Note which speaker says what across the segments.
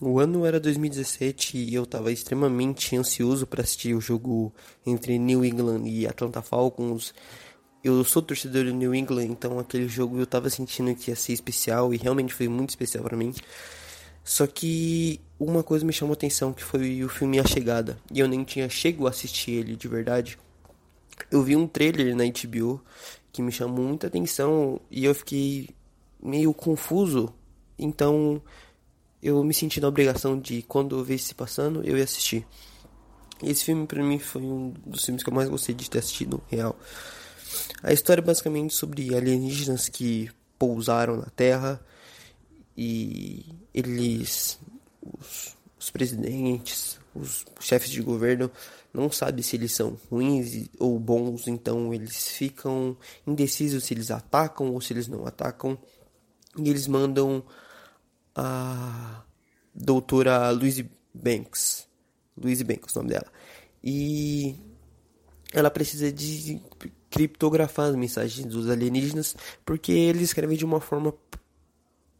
Speaker 1: O ano era 2017 e eu estava extremamente ansioso para assistir o jogo entre New England e Atlanta Falcons. Eu sou torcedor do New England, então aquele jogo eu estava sentindo que ia ser especial e realmente foi muito especial para mim. Só que uma coisa me chamou atenção, que foi o filme A Chegada. E eu nem tinha chego a assistir ele de verdade. Eu vi um trailer na HBO que me chamou muita atenção e eu fiquei meio confuso. Então eu me senti na obrigação de, quando eu vi se passando, eu ia assistir. Esse filme, para mim, foi um dos filmes que eu mais gostei de ter assistido, real. A história é basicamente sobre alienígenas que pousaram na Terra e eles, os, os presidentes, os chefes de governo, não sabem se eles são ruins ou bons, então eles ficam indecisos se eles atacam ou se eles não atacam. E eles mandam a doutora Louise Banks. Louise Banks, o nome dela. E ela precisa de criptografar as mensagens dos alienígenas porque eles escrevem de uma forma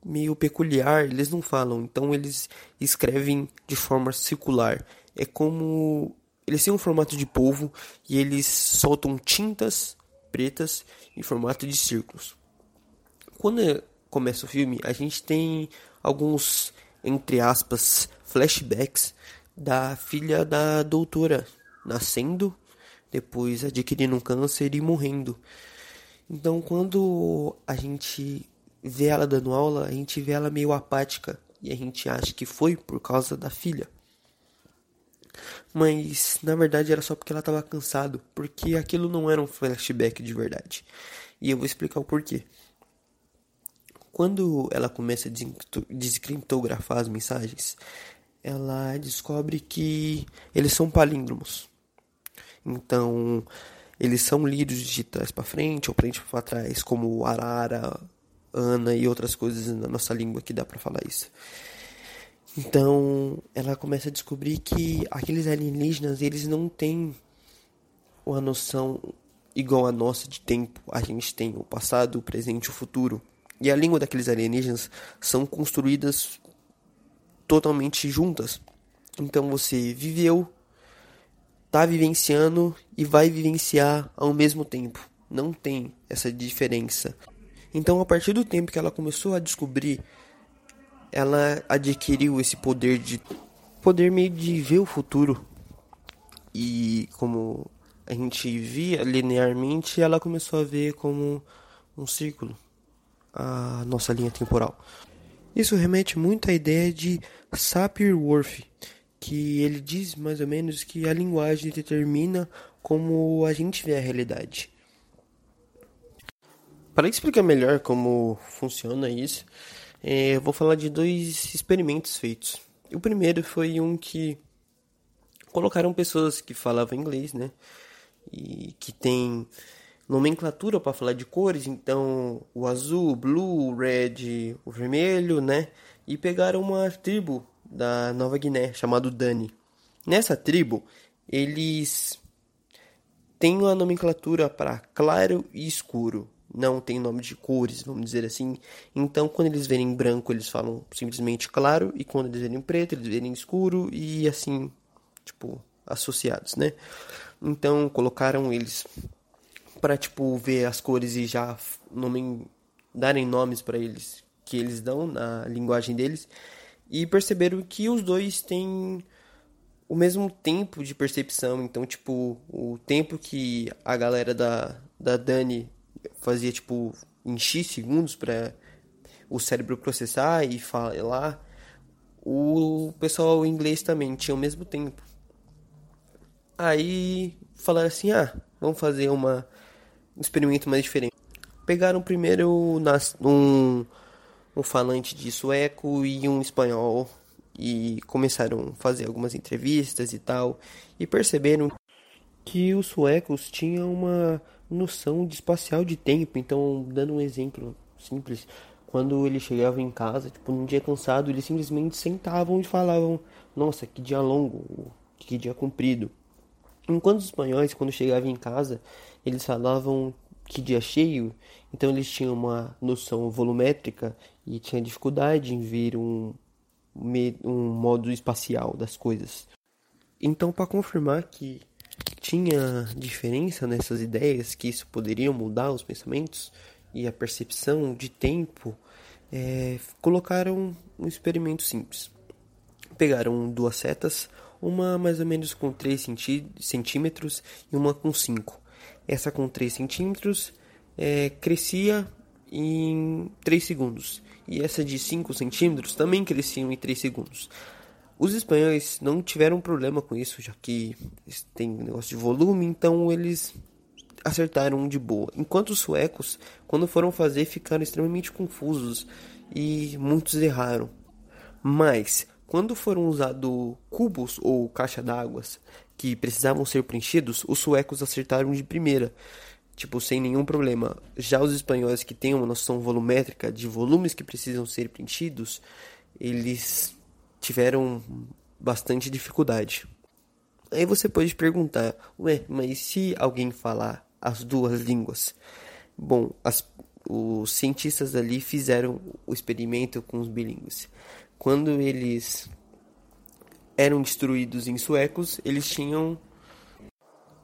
Speaker 1: meio peculiar, eles não falam, então eles escrevem de forma circular. É como eles têm um formato de polvo e eles soltam tintas pretas em formato de círculos. Quando começa o filme, a gente tem alguns, entre aspas, flashbacks da filha da doutora nascendo, depois adquirindo um câncer e morrendo. Então, quando a gente vê ela dando aula, a gente vê ela meio apática e a gente acha que foi por causa da filha. Mas na verdade era só porque ela estava cansado, porque aquilo não era um flashback de verdade. E eu vou explicar o porquê. Quando ela começa a descriptografar as mensagens, ela descobre que eles são palíndromos. Então, eles são lidos de trás para frente ou frente para trás, como arara, ana e outras coisas na nossa língua que dá para falar isso. Então, ela começa a descobrir que aqueles alienígenas, eles não têm uma noção igual a nossa de tempo. A gente tem o passado, o presente e o futuro. E a língua daqueles alienígenas são construídas totalmente juntas. Então você viveu, tá vivenciando e vai vivenciar ao mesmo tempo. Não tem essa diferença. Então, a partir do tempo que ela começou a descobrir, ela adquiriu esse poder de poder meio de ver o futuro. E como a gente via linearmente, ela começou a ver como um círculo a nossa linha temporal. Isso remete muito à ideia de Sapir-Whorf, que ele diz mais ou menos que a linguagem determina como a gente vê a realidade. Para explicar melhor como funciona isso, é, vou falar de dois experimentos feitos. O primeiro foi um que colocaram pessoas que falavam inglês, né? E que tem nomenclatura para falar de cores, então o azul, o blue, o red, o vermelho, né? E pegaram uma tribo da Nova Guiné chamado Dani. Nessa tribo, eles têm uma nomenclatura para claro e escuro. Não tem nome de cores, vamos dizer assim. Então, quando eles verem branco, eles falam simplesmente claro, e quando eles verem preto, eles verem escuro e assim, tipo, associados, né? Então, colocaram eles para tipo ver as cores e já nome, darem nomes para eles que eles dão na linguagem deles e perceberam que os dois têm o mesmo tempo de percepção, então tipo o tempo que a galera da da Dani fazia tipo em X segundos para o cérebro processar e falar, o pessoal inglês também tinha o mesmo tempo. Aí falaram assim: "Ah, vamos fazer uma um experimento mais diferente. Pegaram primeiro um, um falante de sueco e um espanhol e começaram a fazer algumas entrevistas e tal e perceberam que os suecos tinham uma noção de espacial de tempo. Então, dando um exemplo simples, quando eles chegavam em casa, tipo, num dia cansado, eles simplesmente sentavam e falavam: "Nossa, que dia longo, que dia comprido". Enquanto os espanhóis, quando chegavam em casa, eles falavam que dia cheio, então eles tinham uma noção volumétrica e tinha dificuldade em ver um, um modo espacial das coisas. Então, para confirmar que tinha diferença nessas ideias, que isso poderia mudar os pensamentos e a percepção de tempo, é, colocaram um experimento simples. Pegaram duas setas, uma mais ou menos com 3 centímetros e uma com 5. Essa com 3 centímetros é, crescia em 3 segundos e essa de 5 centímetros também cresciam em 3 segundos. Os espanhóis não tiveram problema com isso, já que tem negócio de volume, então eles acertaram de boa. Enquanto os suecos, quando foram fazer, ficaram extremamente confusos e muitos erraram. Mas quando foram usados cubos ou caixa d'água que precisavam ser preenchidos, os suecos acertaram de primeira tipo, sem nenhum problema. Já os espanhóis que têm uma noção volumétrica de volumes que precisam ser preenchidos, eles tiveram bastante dificuldade. Aí você pode perguntar, ué, mas se alguém falar as duas línguas? Bom, as, os cientistas ali fizeram o experimento com os bilíngues. Quando eles eram destruídos em suecos, eles tinham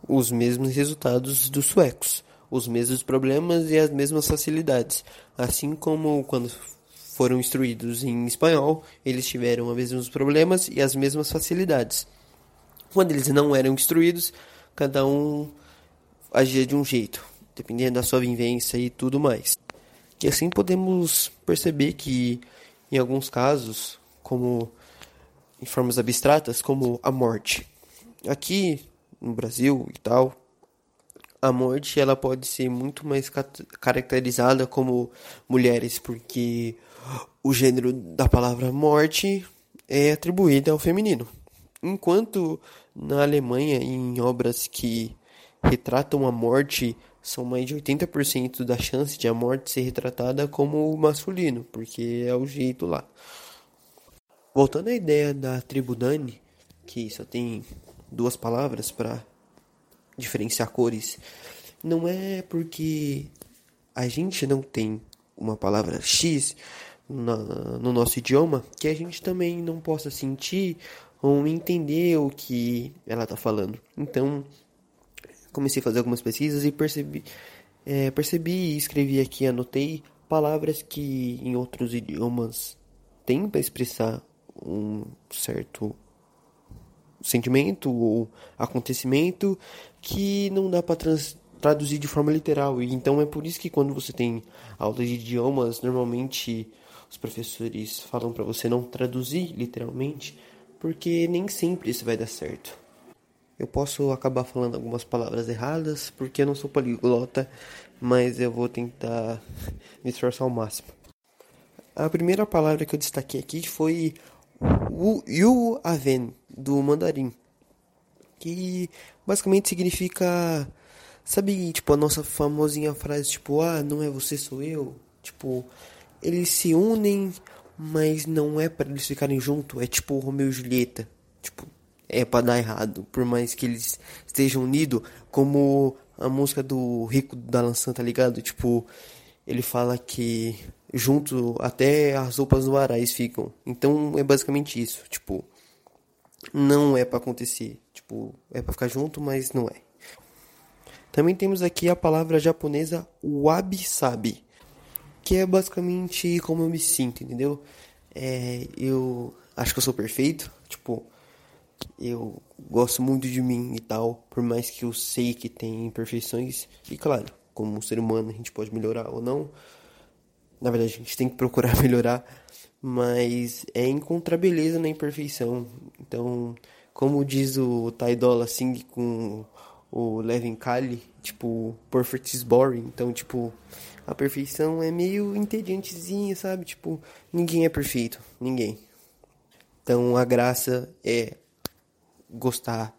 Speaker 1: os mesmos resultados dos suecos, os mesmos problemas e as mesmas facilidades. Assim como quando foram instruídos em espanhol, eles tiveram os mesmos problemas e as mesmas facilidades. Quando eles não eram instruídos, cada um agia de um jeito, dependendo da sua vivência e tudo mais. E assim podemos perceber que, em alguns casos, como em formas abstratas, como a morte. Aqui no Brasil e tal, a morte ela pode ser muito mais caracterizada como mulheres, porque o gênero da palavra morte é atribuído ao feminino. Enquanto na Alemanha, em obras que retratam a morte, são mais de 80% da chance de a morte ser retratada como masculino, porque é o jeito lá. Voltando à ideia da tribo Dani, que só tem duas palavras para diferenciar cores, não é porque a gente não tem uma palavra X na, no nosso idioma que a gente também não possa sentir ou entender o que ela está falando. Então, comecei a fazer algumas pesquisas e percebi, é, percebi e escrevi aqui, anotei palavras que em outros idiomas têm para expressar um certo sentimento ou acontecimento que não dá para traduzir de forma literal. E então é por isso que quando você tem aula de idiomas, normalmente os professores falam para você não traduzir literalmente, porque nem sempre isso vai dar certo. Eu posso acabar falando algumas palavras erradas, porque eu não sou poliglota, mas eu vou tentar me esforçar ao máximo. A primeira palavra que eu destaquei aqui foi Yu Aven, do mandarim, que basicamente significa, sabe, tipo, a nossa famosinha frase, tipo, ah, não é você, sou eu, tipo, eles se unem, mas não é para eles ficarem juntos, é tipo Romeu e Julieta, tipo, é para dar errado, por mais que eles estejam unidos, como a música do Rico da Lançã, tá ligado? Tipo, ele fala que junto até as roupas no arais ficam. Então é basicamente isso, tipo, não é para acontecer, tipo, é para ficar junto, mas não é. Também temos aqui a palavra japonesa wabi-sabi, que é basicamente como eu me sinto, entendeu? É, eu acho que eu sou perfeito, tipo, eu gosto muito de mim e tal, por mais que eu sei que tem imperfeições, e claro, como ser humano a gente pode melhorar ou não, na verdade a gente tem que procurar melhorar, mas é encontrar beleza na imperfeição. Então, como diz o Ty Dolla Singh com o Levin Kali, tipo, perfect is boring. Então, tipo, a perfeição é meio entediantezinha, sabe? Tipo, ninguém é perfeito, ninguém. Então, a graça é gostar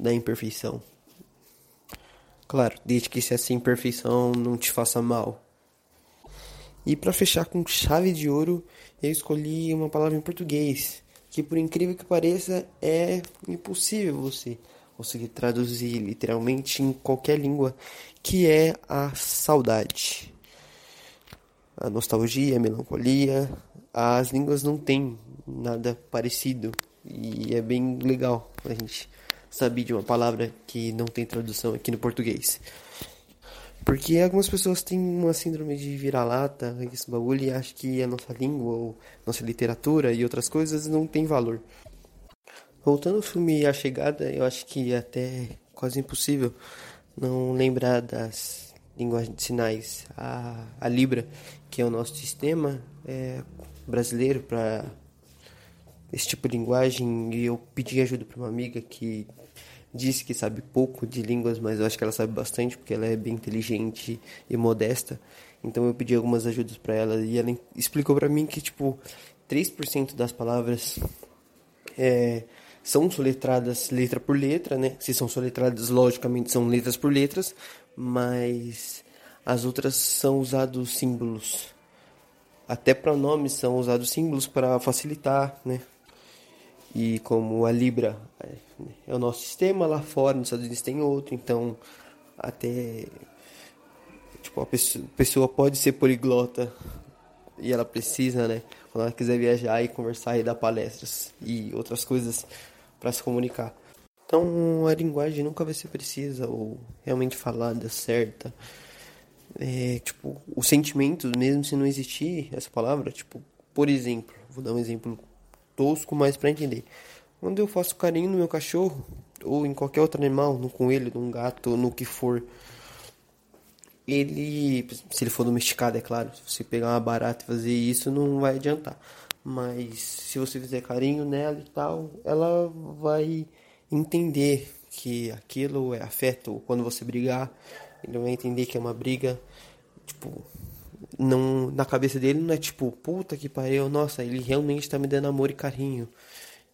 Speaker 1: da imperfeição. Claro, desde que essa imperfeição não te faça mal. E para fechar com chave de ouro, eu escolhi uma palavra em português, que por incrível que pareça é impossível você conseguir traduzir literalmente em qualquer língua, que é a saudade. A nostalgia, a melancolia, as línguas não têm nada parecido. E é bem legal a gente saber de uma palavra que não tem tradução aqui no português. Porque algumas pessoas têm uma síndrome de vira-lata, esse bagulho, e acham que a nossa língua, ou nossa literatura e outras coisas não tem valor. Voltando ao filme A Chegada, eu acho que é até quase impossível não lembrar das linguagens de sinais. A, a Libra, que é o nosso sistema é, brasileiro para esse tipo de linguagem, e eu pedi ajuda para uma amiga que disse que sabe pouco de línguas, mas eu acho que ela sabe bastante porque ela é bem inteligente e modesta. Então eu pedi algumas ajudas para ela e ela explicou para mim que tipo 3% das palavras é, são soletradas letra por letra, né? Se são soletradas, logicamente são letras por letras, mas as outras são usados símbolos. Até pronomes são usados símbolos para facilitar, né? E como a Libra é, é o nosso sistema, lá fora nos Estados Unidos tem outro, então até tipo, a pessoa, pode ser poliglota e ela precisa, né? Quando ela quiser viajar e conversar e dar palestras e outras coisas para se comunicar. Então a linguagem nunca vai ser precisa ou realmente falada certa. É, tipo, o sentimento, mesmo se não existir essa palavra, tipo, por exemplo, vou dar um exemplo tosco, mas para entender. Quando eu faço carinho no meu cachorro, ou em qualquer outro animal, no coelho, no gato, no que for, ele, se ele for domesticado, é claro, se você pegar uma barata e fazer isso, não vai adiantar. Mas se você fizer carinho nela e tal, ela vai entender que aquilo é afeto. Quando você brigar, ele vai entender que é uma briga, tipo, não na cabeça dele não é tipo, puta que pariu, nossa, ele realmente tá me dando amor e carinho.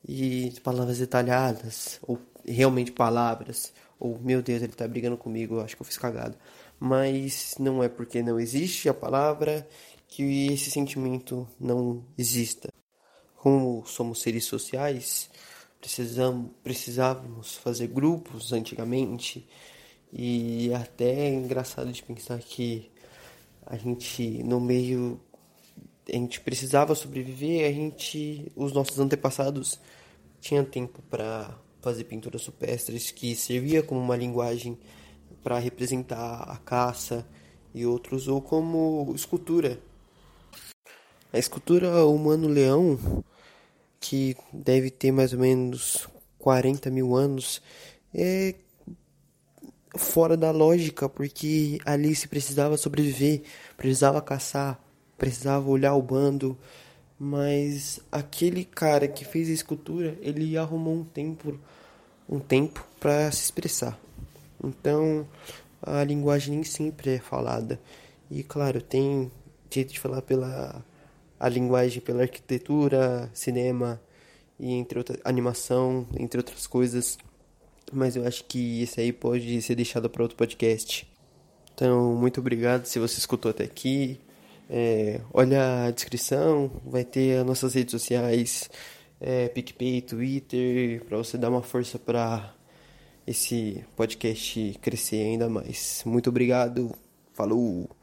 Speaker 1: E palavras detalhadas, ou realmente palavras, ou meu Deus, ele tá brigando comigo, eu acho que eu fiz cagada. Mas não é porque não existe a palavra que esse sentimento não exista. Como somos seres sociais, precisamos, precisávamos fazer grupos antigamente, e até é engraçado de pensar que a gente no meio a gente precisava sobreviver, a gente os nossos antepassados tinham tempo para fazer pinturas supestres que servia como uma linguagem para representar a caça e outros ou como escultura. A escultura humano-leão, que deve ter mais ou menos 40 mil anos, é fora da lógica, porque ali se precisava sobreviver, precisava caçar, precisava olhar o bando, mas aquele cara que fez a escultura, ele arrumou um tempo, um tempo para se expressar. Então, a linguagem nem sempre é falada. E claro, tem jeito de falar pela a linguagem pela arquitetura, cinema e entre outra animação, entre outras coisas mas eu acho que esse aí pode ser deixado para outro podcast. Então, muito obrigado se você escutou até aqui. É, olha a descrição, vai ter as nossas redes sociais, é, PicPay, Twitter, para você dar uma força para esse podcast crescer ainda mais. Muito obrigado, falou!